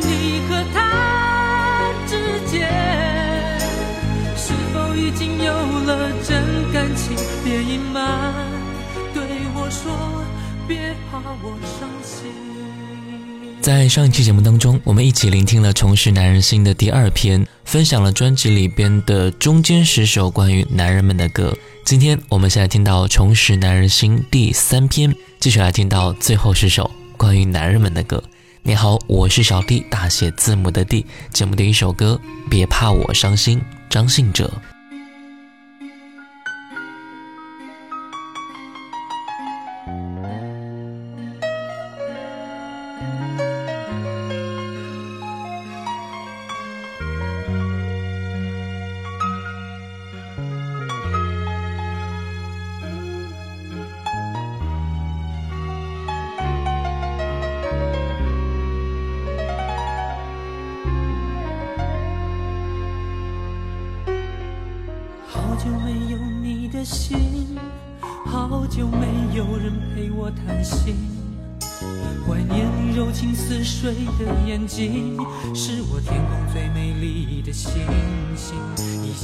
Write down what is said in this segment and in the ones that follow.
你和他之间是否已经有了真感情？别隐瞒，对我说，别怕我伤心。在上一期节目当中，我们一起聆听了《重拾男人心》的第二篇，分享了专辑里边的中间十首关于男人们的歌。今天我们现在听到《重拾男人心》第三篇，继续来听到最后十首关于男人们的歌。你好，我是小弟，大写字母的 D。节目的一首歌，别怕我伤心，张信哲。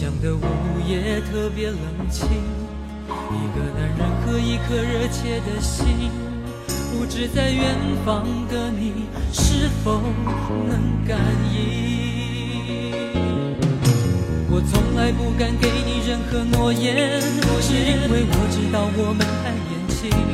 异乡的午夜特别冷清，一个男人和一颗热切的心，不知在远方的你是否能感应？我从来不敢给你任何诺言，是因为我知道我们太年轻。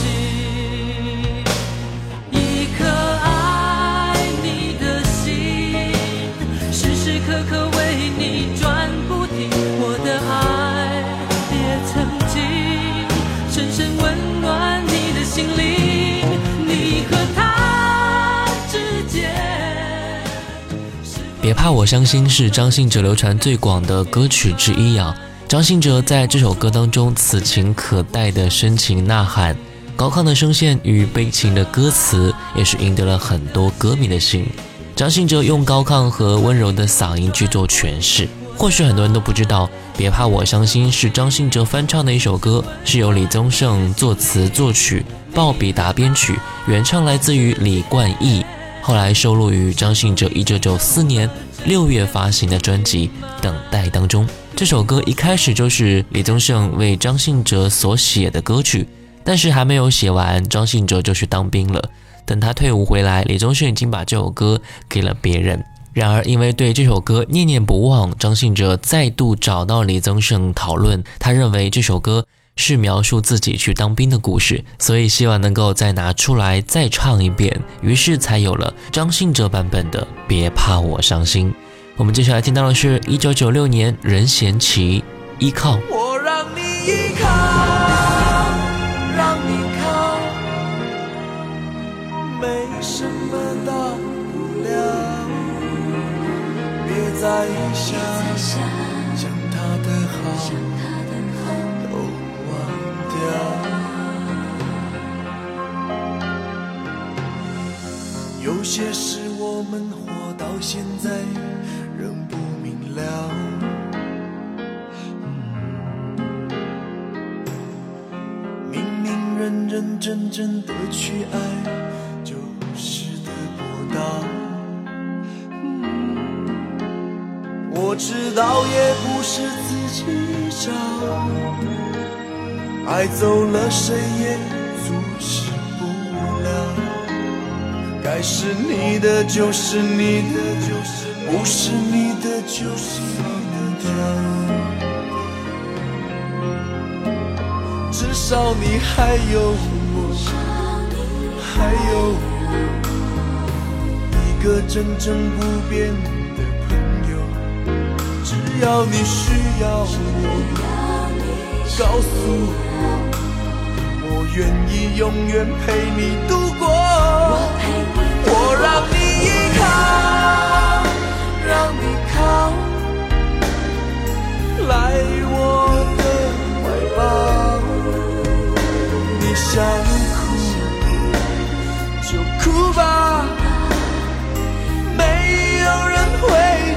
心灵，你和他之间。别怕我伤心是张信哲流传最广的歌曲之一啊！张信哲在这首歌当中，此情可待的深情呐喊，高亢的声线与悲情的歌词，也是赢得了很多歌迷的心。张信哲用高亢和温柔的嗓音去做诠释。或许很多人都不知道，《别怕我伤心》是张信哲翻唱的一首歌，是由李宗盛作词作曲，鲍比达编曲，原唱来自于李冠毅，后来收录于张信哲一九九四年六月发行的专辑《等待》当中。这首歌一开始就是李宗盛为张信哲所写的歌曲，但是还没有写完，张信哲就去当兵了。等他退伍回来，李宗盛已经把这首歌给了别人。然而，因为对这首歌念念不忘，张信哲再度找到李宗盛讨论。他认为这首歌是描述自己去当兵的故事，所以希望能够再拿出来再唱一遍，于是才有了张信哲版本的《别怕我伤心》。我们接下来听到的是一九九六年任贤齐《依靠》。别再想，将他的好都忘掉。有些事我们活到现在仍不明了。明明认认真真的去爱，就是得不到。我知道也不是自己找，爱走了谁也阻止不了。该是你的就是你的，不是你的就是你的。至少你还有我，还有我一个真正不变的。要你需要我，告诉我，我愿意永远陪你度过。我让你依靠，让你靠，来我的怀抱。你想哭就哭吧，没有人会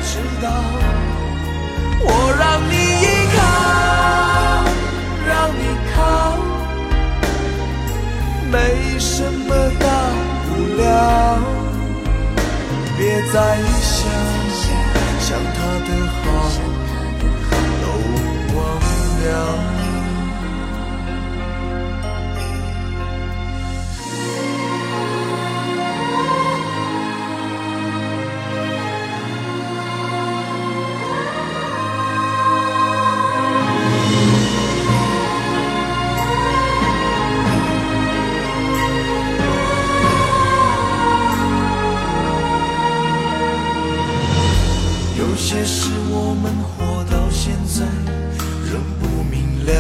知道。我让你依靠，让你靠，没什么大不了。别再想，想他的好都忘了。些事我们活到现在仍不明了。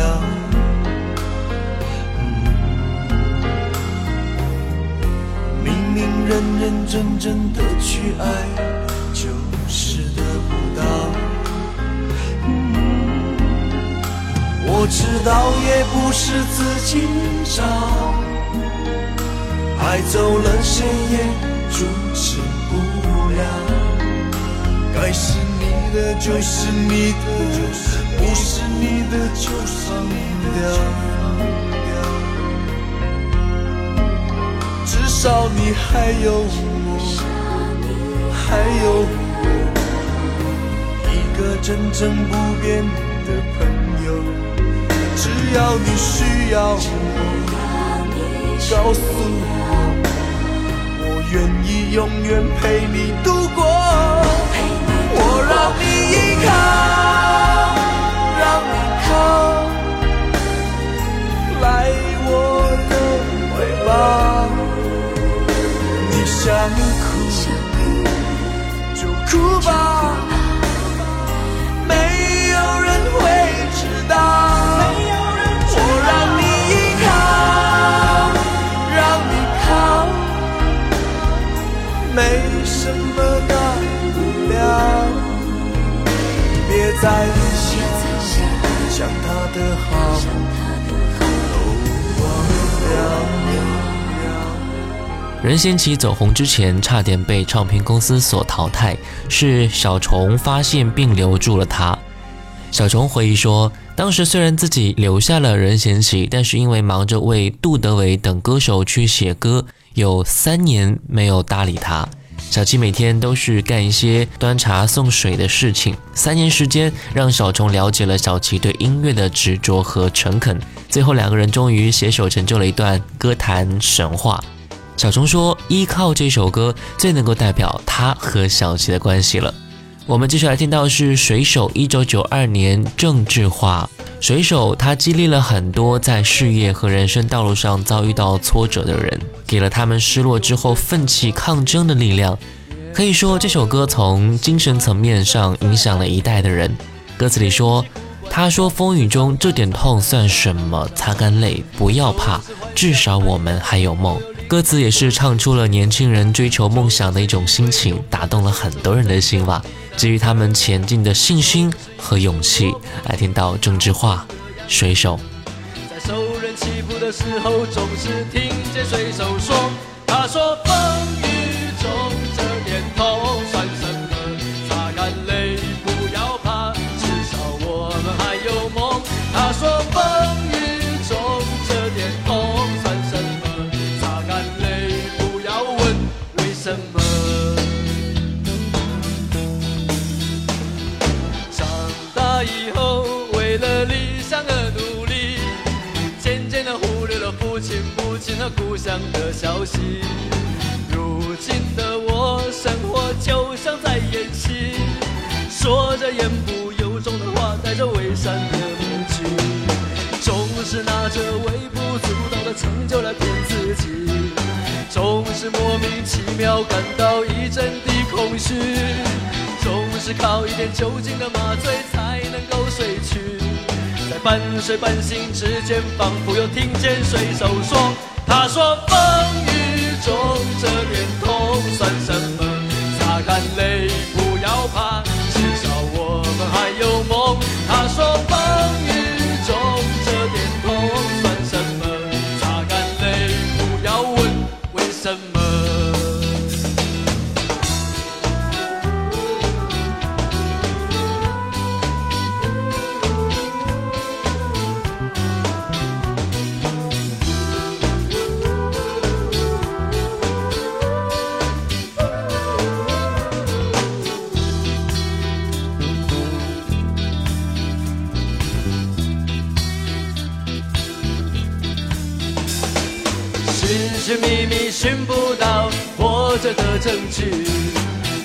明明认认真真的去爱，就是得不到。我知道也不是自己找，爱走了谁也阻止不了。该是的就是你的，不是你的就放掉。至少你还有我，还有我，一个真正不变的朋友。只要你需要我，告诉我，我愿意永远陪你度过。我让你依靠，让你靠，来我的怀抱。你想哭就哭吧，没有人会知道。我让你依靠，让你靠，没什么别再想，想他的好都忘了。任贤齐走红之前，差点被唱片公司所淘汰，是小虫发现并留住了他。小虫回忆说，当时虽然自己留下了任贤齐，但是因为忙着为杜德伟等歌手去写歌，有三年没有搭理他。小七每天都是干一些端茶送水的事情，三年时间让小虫了解了小七对音乐的执着和诚恳。最后两个人终于携手成就了一段歌坛神话。小虫说：“依靠这首歌最能够代表他和小七的关系了。”我们接下来听到是水手一九九二年郑智化水手他激励了很多在事业和人生道路上遭遇到挫折的人，给了他们失落之后奋起抗争的力量。可以说，这首歌从精神层面上影响了一代的人。歌词里说：“他说风雨中这点痛算什么？擦干泪，不要怕，至少我们还有梦。”歌词也是唱出了年轻人追求梦想的一种心情，打动了很多人的心吧，给予他们前进的信心和勇气。来听到郑智化《水手》。在受人欺负的时候，总是听见水手说：“他说故乡的消息。如今的我，生活就像在演戏，说着言不由衷的话，带着伪善的面具，总是拿着微不足道的成就来骗自己，总是莫名其妙感到一阵的空虚。总是靠一点酒精的麻醉才能够睡去，在半睡半醒之间，仿佛又听见水手说：“他说风雨中这点痛算什么？寻寻觅觅寻不到活着的证据，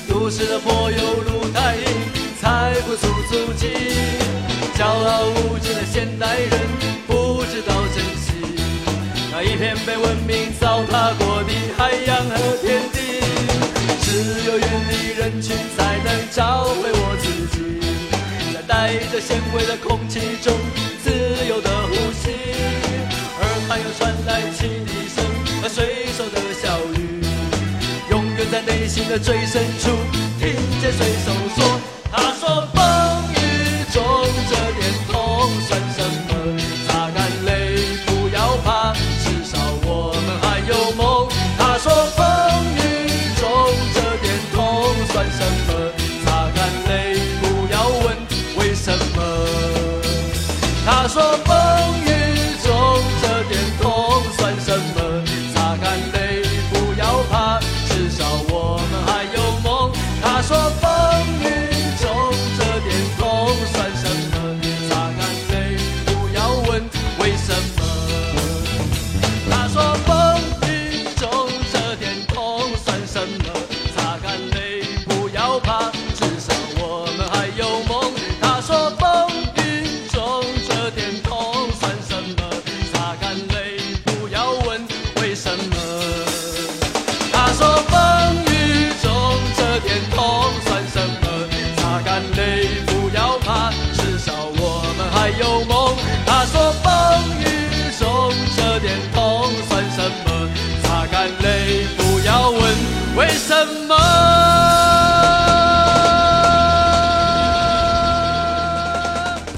都市的柏油路太硬，踩不出足迹。骄傲无知的现代人不知道珍惜那一片被文明糟蹋过的海洋和天地。只有远离人群，才能找回我自己，在带着咸味的空气中自由的呼吸。耳畔又传来汽笛声和水手的笑语，永远在内心的最深处听见水手说：“他说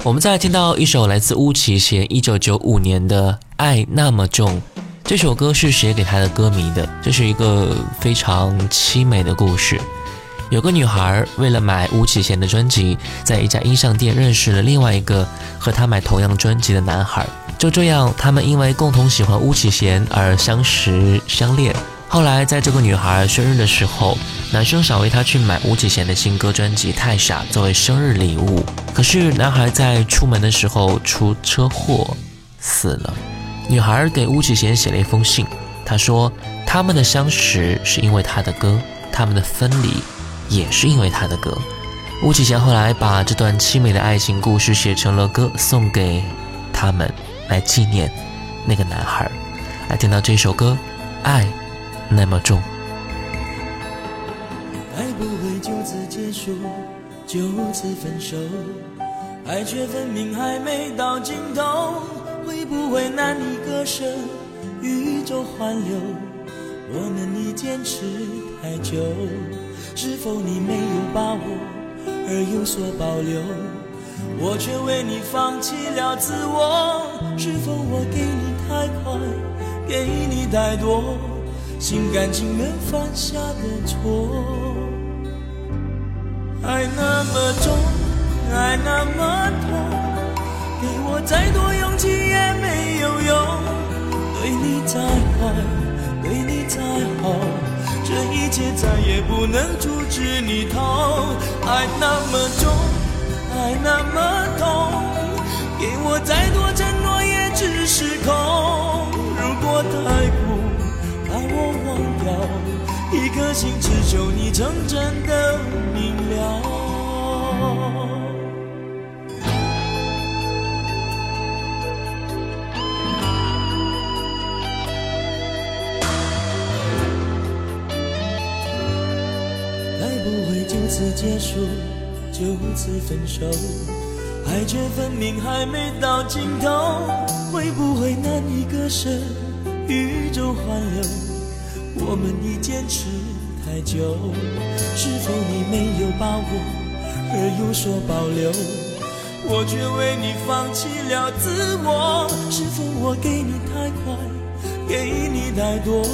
我们再听到一首来自巫启贤一九九五年的《爱那么重》。这首歌是写给他的歌迷的，这是一个非常凄美的故事。有个女孩为了买巫启贤的专辑，在一家音像店认识了另外一个和她买同样专辑的男孩。就这样，他们因为共同喜欢巫启贤而相识相恋。后来，在这个女孩生日的时候，男生想为她去买巫启贤的新歌专辑《太傻》作为生日礼物。可是，男孩在出门的时候出车祸死了。女孩给巫启贤写了一封信，她说他们的相识是因为他的歌，他们的分离也是因为他的歌。巫启贤后来把这段凄美的爱情故事写成了歌，送给他们，来纪念那个男孩。来听到这首歌，《爱那么重》。就此分手，爱却分明还没到尽头。会不会难以割舍，宇宙环流？我们已坚持太久，是否你没有把握？而有所保留，我却为你放弃了自我。是否我给你太快，给你太多，心甘情愿犯下的错？爱那么重，爱那么痛，给我再多勇气也没有用。对你再坏，对你再好。这一切再也不能阻止你逃，爱那么重，爱那么痛，给我再多承诺也只是空。如果太苦，把我忘掉，一颗心只求你成真的明了。该不会就此结束，就此分手，爱却分明还没到尽头。会不会难以割舍？宇宙环流，我们已坚持太久。是否你没有把握，而有所保留？我却为你放弃了自我。是否我给你太快，给你太多，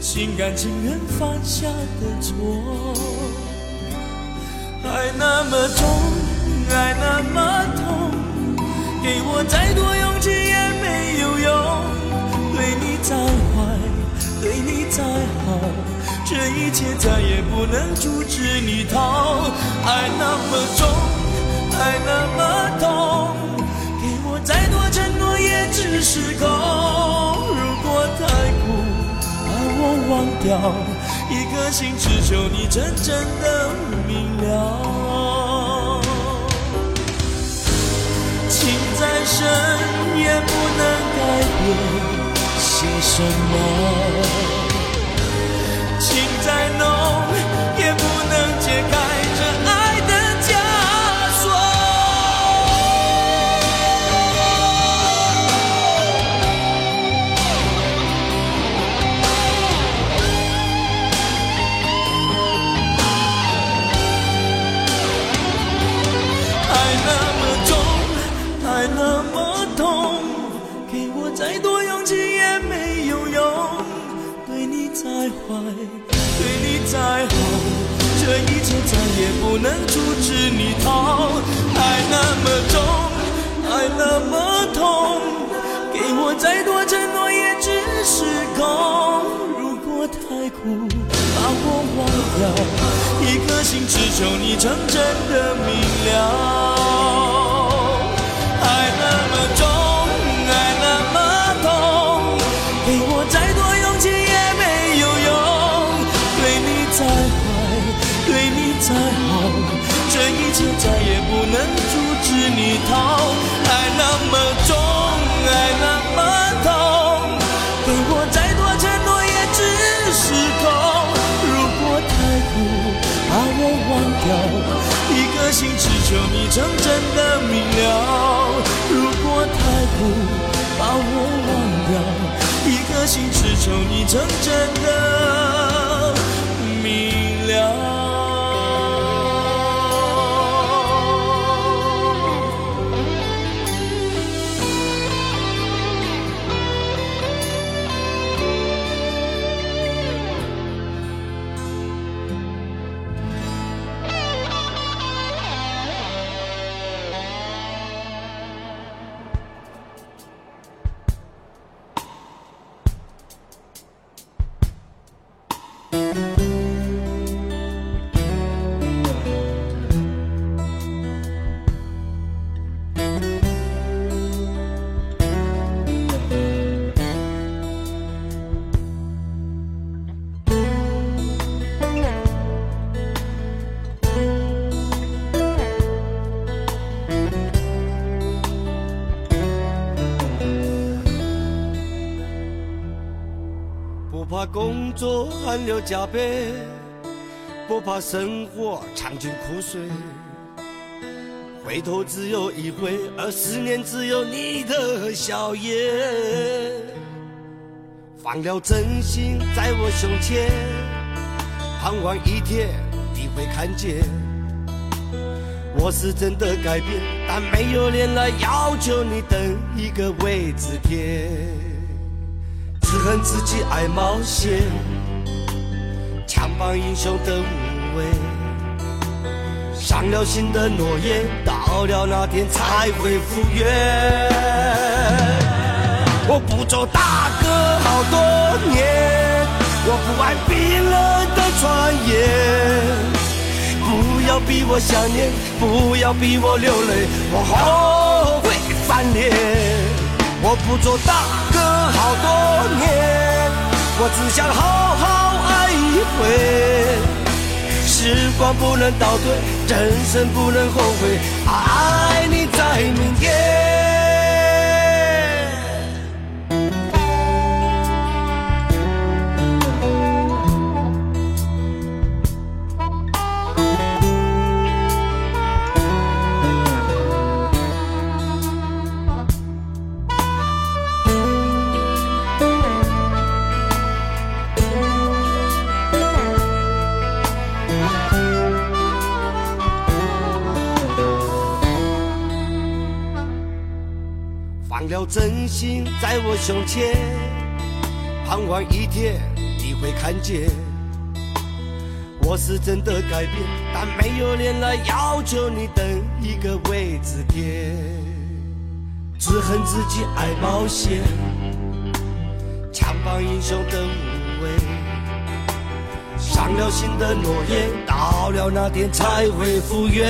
心甘情愿犯下的错？爱那么重，爱那么痛，给我再多勇气也没有用。对你再坏，对你再好，这一切再也不能阻止你逃。爱那么重，爱那么痛，给我再多承诺也只是空。如果太苦，把我忘掉。一颗心只求你真正的明了，情再深也不能改变些什么，情在浓再好，这一切再也不能阻止你逃，爱那么重，爱那么痛，给我再多承诺也只是空。如果太苦，把我忘掉，一颗心只求你成真的明了。求你成真的做汗流浃背，不怕生活尝尽苦水。回头只有一回，而思念只有你的笑颜。放了真心在我胸前，盼望一天你会看见。我是真的改变，但没有脸来要求你等一个未知天。只恨自己爱冒险，枪棒英雄的无畏。伤了心的诺言，到了那天才会复原。我不做大哥好多年，我不爱冰冷的传言。不要逼我想念，不要逼我流泪，我后悔翻脸。我不做大好多年，我只想好好爱一回。时光不能倒退，人生不能后悔，在我胸前，盼望一天你会看见。我是真的改变，但没有脸来要求你等一个未知天。只恨自己爱冒险，强绑英雄的无畏。伤了心的诺言，到了那天才会复原。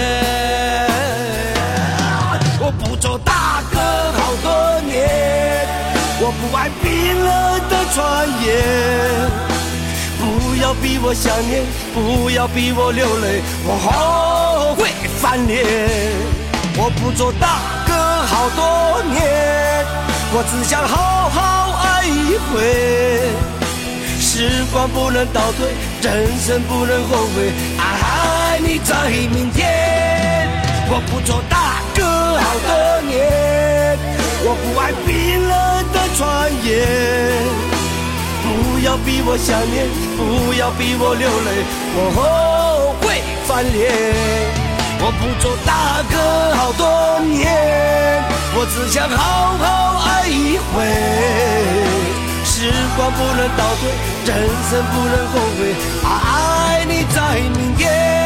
我不做大哥好多年，我不爱冰冷的传言。不要逼我想念，不要逼我流泪，我后悔翻脸。我不做大哥好多年，我只想好好爱一回。时光不能倒退，人生不能后悔，爱你在明天。我不做大哥。好多年，我不爱冰冷的传言。不要逼我想念，不要逼我流泪，我后悔翻脸。我不做大哥好多年，我只想好好爱一回。时光不能倒退，人生不能后悔，爱你在明天。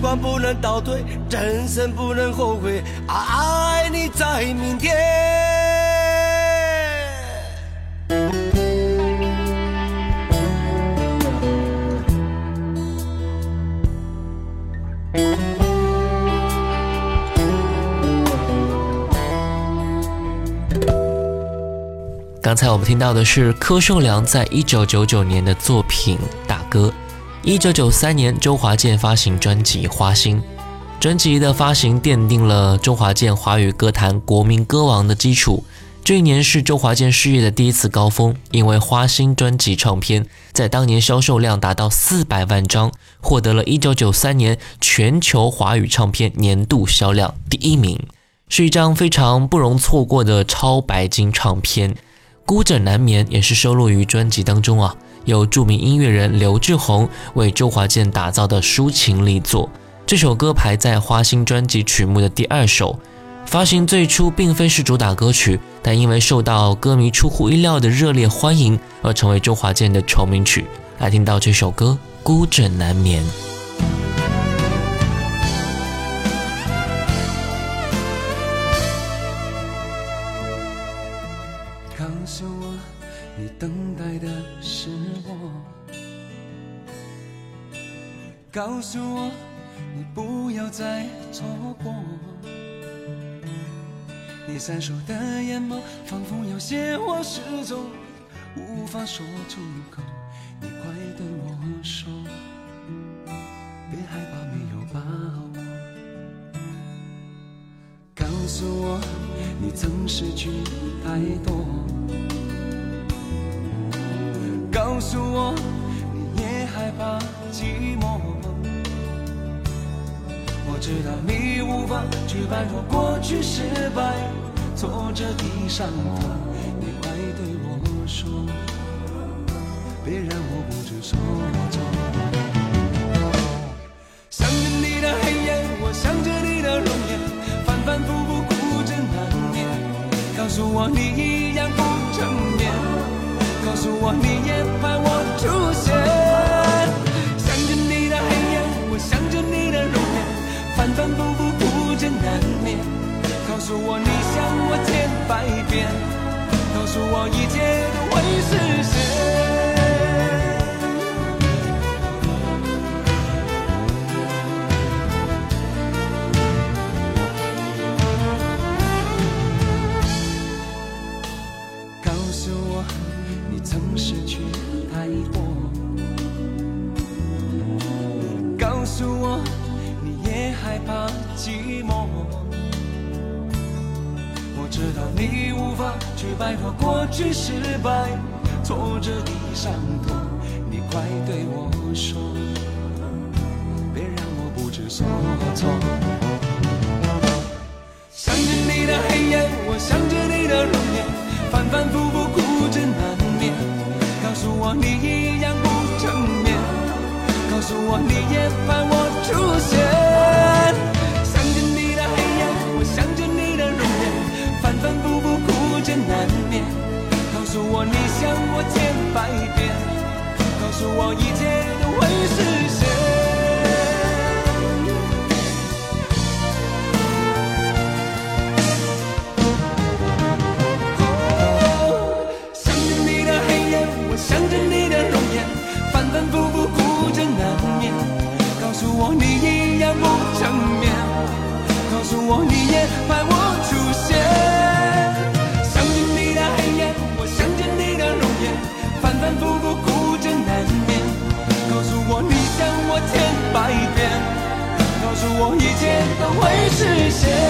光不能倒退，人生不能后悔，爱你在明天。刚才我们听到的是柯受良在一九九九年的作品《大哥》。一九九三年，周华健发行专辑《花心》，专辑的发行奠定了周华健华语歌坛国民歌王的基础。这一年是周华健事业的第一次高峰，因为《花心》专辑唱片在当年销售量达到四百万张，获得了一九九三年全球华语唱片年度销量第一名，是一张非常不容错过的超白金唱片。《孤枕难眠》也是收录于专辑当中啊。由著名音乐人刘志宏为周华健打造的抒情力作，这首歌排在花心专辑曲目的第二首。发行最初并非是主打歌曲，但因为受到歌迷出乎意料的热烈欢迎，而成为周华健的成名曲。来听到这首歌《孤枕难眠》。告诉我你不要再错过你闪烁的眼眸仿佛有些话始终无法说出口你快对我说别害怕没有把握。告诉我你曾失去太多告诉我你也害怕寂寞。我知道你无法去摆脱过去失败。挫折的伤痛你快对我说。别让我不知所措想着你的黑夜我想着你的容颜反反复复孤枕难眠。告诉我你一样不成眠。告诉我你我一切都会实现。会实现。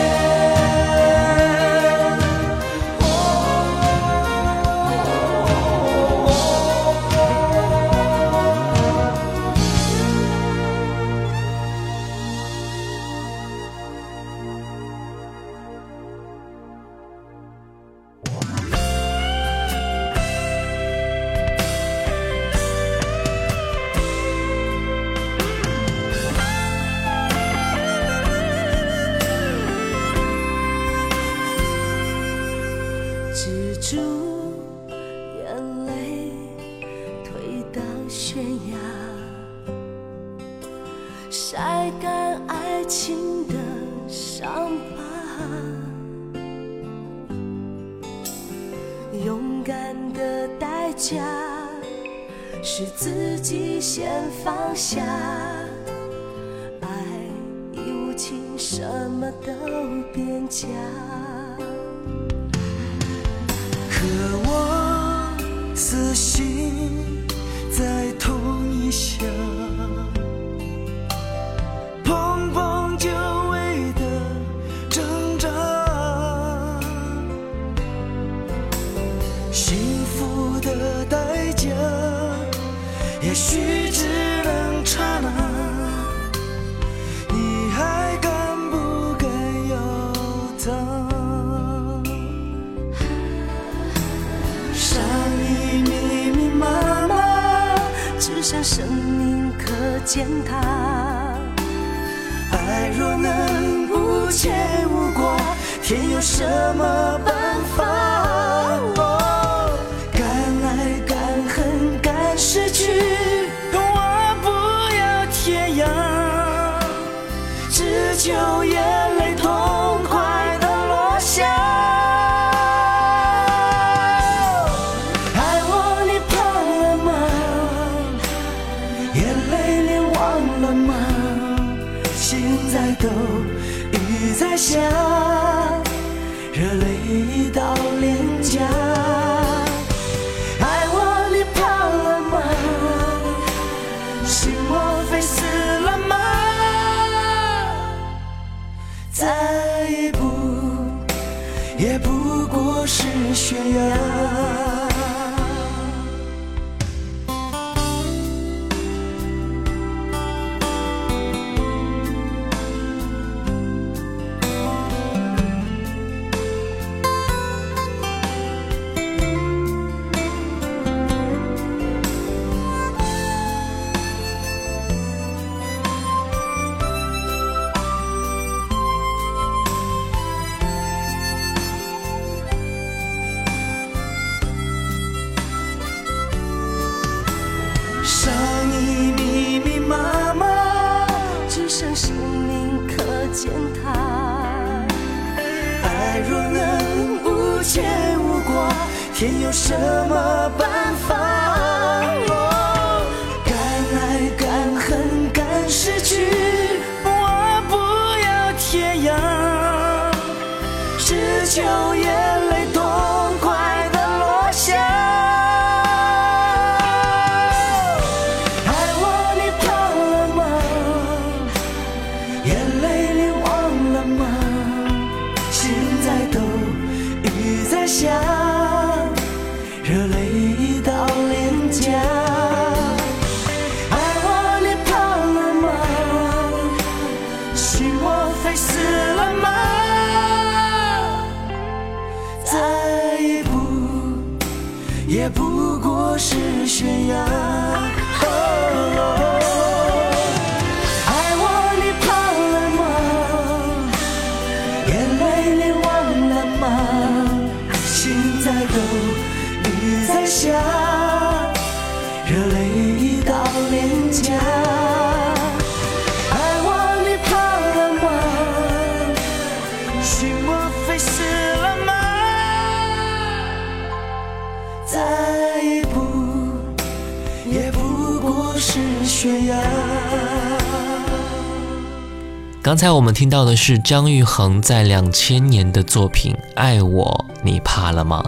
刚才我们听到的是张玉恒在两千年的作品《爱我你怕了吗》，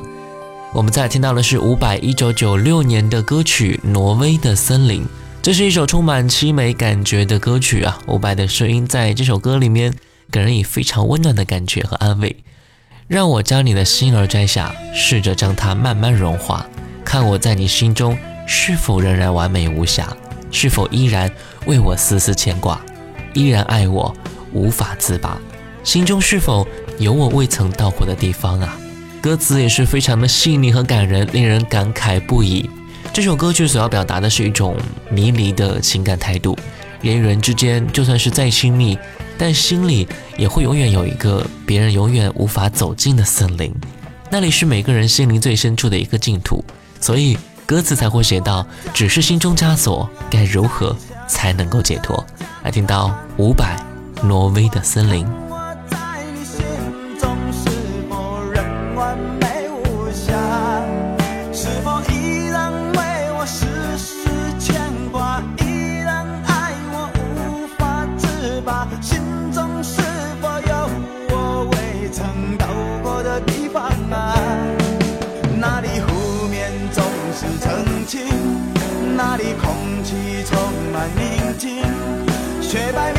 我们再听到的是伍佰一九九六年的歌曲《挪威的森林》，这是一首充满凄美感觉的歌曲啊！伍佰的声音在这首歌里面给人以非常温暖的感觉和安慰。让我将你的心儿摘下，试着将它慢慢融化，看我在你心中是否仍然完美无瑕，是否依然为我丝丝牵挂。依然爱我，无法自拔，心中是否有我未曾到过的地方啊？歌词也是非常的细腻和感人，令人感慨不已。这首歌曲所要表达的是一种迷离的情感态度，人与人之间就算是再亲密，但心里也会永远有一个别人永远无法走进的森林，那里是每个人心灵最深处的一个净土，所以歌词才会写到：只是心中枷锁，该如何才能够解脱？来听到伍佰《挪威的森林》。我在你心中是否仍完美无瑕？是否依然为我时时牵挂？依然爱我无法自拔？心中是否有我未曾到过的地方啊？那里，空气充满宁静。雪白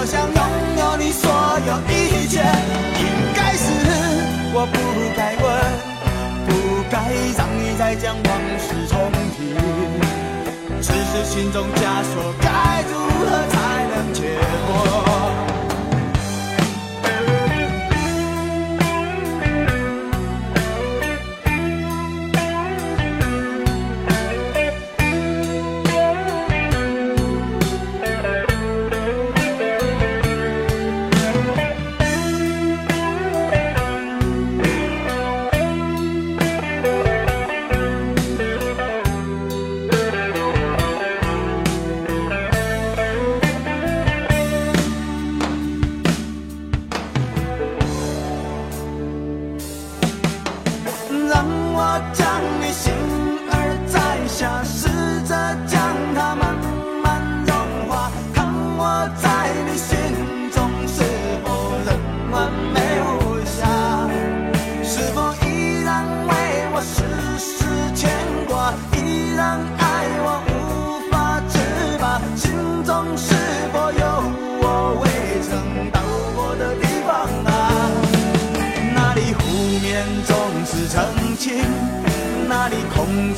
我想拥有你所有一切。应该是我不该问，不该让你再将往事重提。只是心中枷锁该如何才能解脱？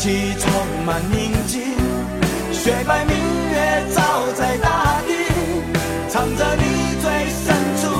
气充满宁静，雪白明月照在大地，藏着你最深处。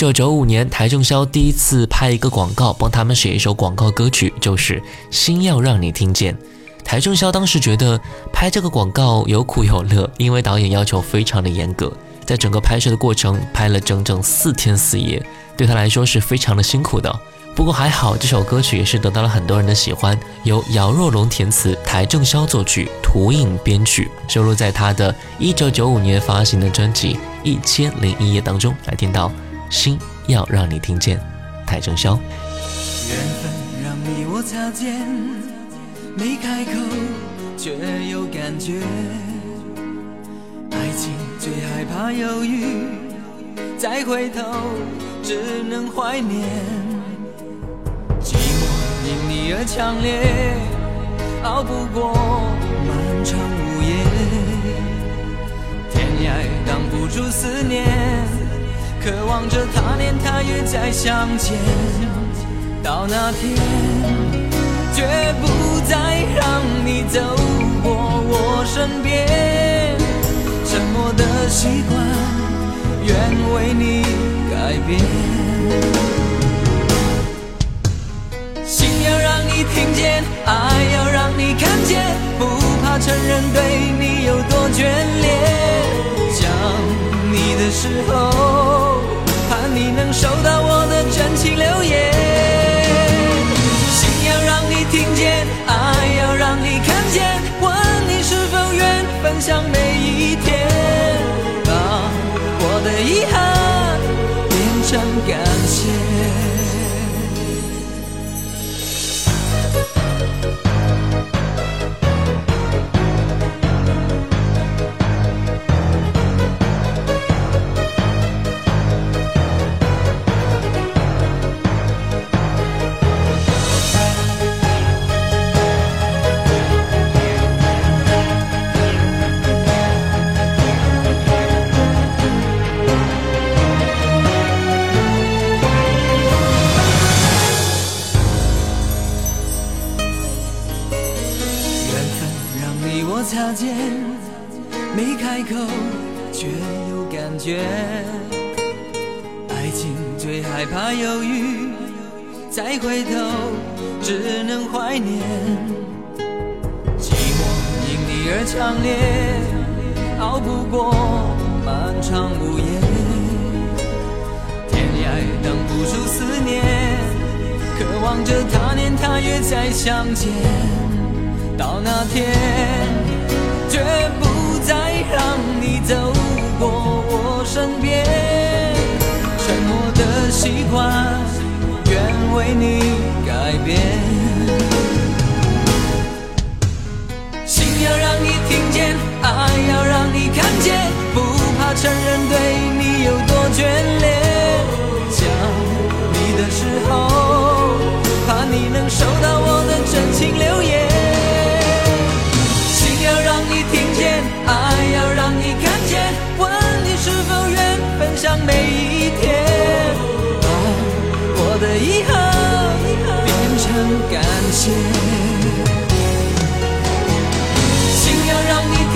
九九五年，邰正宵第一次拍一个广告，帮他们写一首广告歌曲，就是《心要让你听见》。邰正宵当时觉得拍这个广告有苦有乐，因为导演要求非常的严格，在整个拍摄的过程拍了整整四天四夜，对他来说是非常的辛苦的。不过还好，这首歌曲也是得到了很多人的喜欢，由姚若龙填词，邰正宵作曲，涂影编曲，收录在他的一九九五年发行的专辑《一千零一夜》当中。来听到。心要让你听见，邰正宵。缘分让你我擦肩，没开口却有感觉。爱情最害怕犹豫，再回头只能怀念。寂寞因你而强烈，熬不过漫长午夜。天涯挡不住思念。渴望着他年他月再相见，到那天绝不再让你走过我身边。沉默的习惯，愿为你改变。心要让你听见，爱要让你看见，不怕承认对你有多眷恋。想。你的时候，收到我的真情留言。心要让你听见，爱要让你看见，问你是否愿分享每一天，把我的遗憾变成感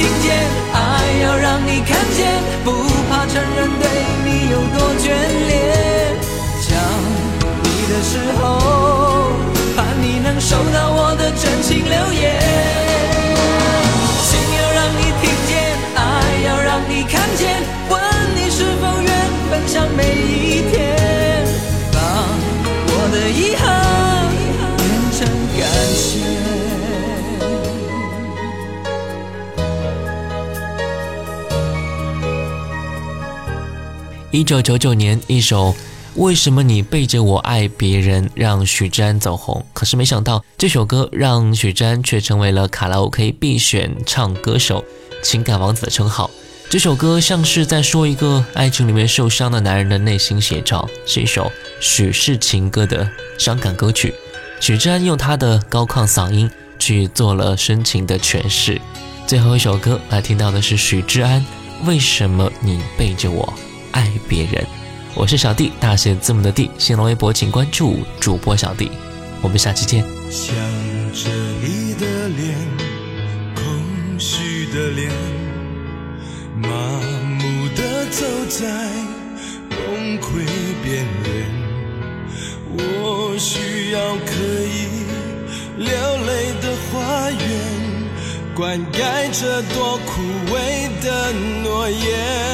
听见，爱要让你看见，不怕承认对你有多眷恋。想你的时候，盼你能收到我的真情留言。心要让你听见，爱要让你看见，问你是否愿。分享每一一九九九年，一首《为什么你背着我爱别人》让许志安走红。可是没想到，这首歌让许志安却成为了卡拉 OK 必选唱歌手、情感王子的称号。这首歌像是在说一个爱情里面受伤的男人的内心写照，是一首许氏情歌的伤感歌曲。许志安用他的高亢嗓音去做了深情的诠释。最后一首歌来听到的是许志安《为什么你背着我爱别人》。我是小弟，大写字母的弟。新浪微博请关注主播小弟。我们下期见。想着你的脸，空虚的脸。麻木的走在崩溃边缘，我需要可以流泪的花园，灌溉这多枯萎的诺言。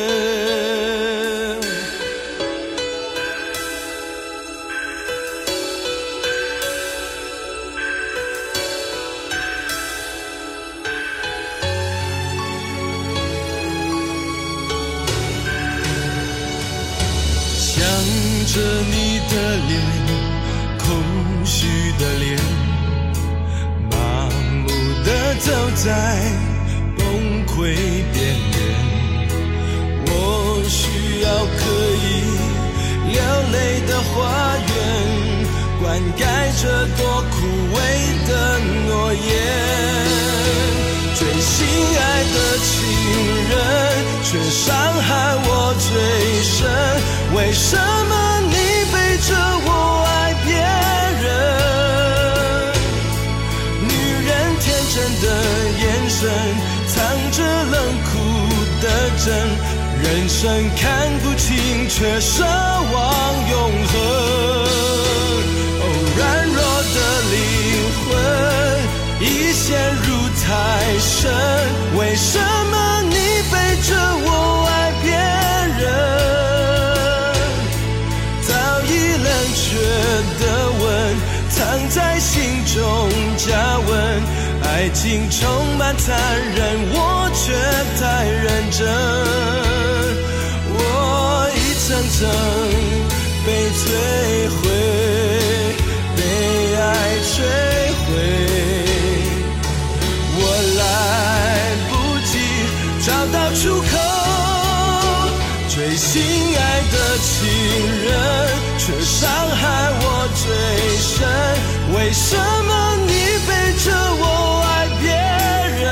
着你的脸，空虚的脸，麻木的走在崩溃边缘。我需要可以流泪的花园，灌溉着多枯萎的诺言。最心爱的情人，却伤害我最深。为什么？着我爱别人，女人天真的眼神藏着冷酷的真，人生看不清却奢望永恒。哦，软弱的灵魂已陷入太深，为什么藏在心中加温。爱情充满残忍，我却太认真。我一层层被摧毁，被爱摧毁。我来不及找到出口，最心爱的情人却伤害我最深。为什么你背着我爱别人？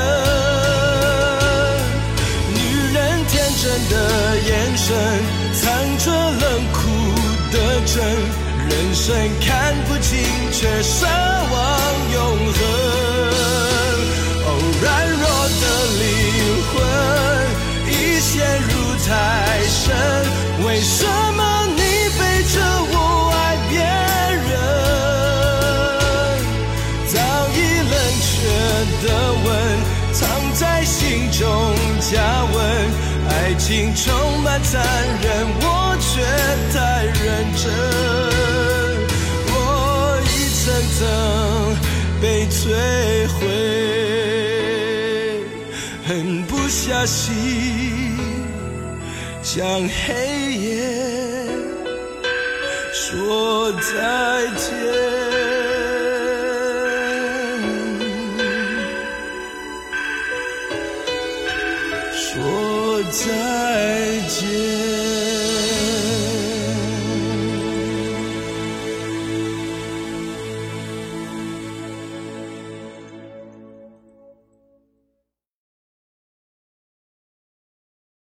女人天真的眼神藏着冷酷的真。人生看不清，却奢望永恒。哦，软弱的灵魂已陷入太深，为什么心中加温。爱情充满残忍，我却太认真。我一层层被摧毁，狠不下心向黑夜说再见。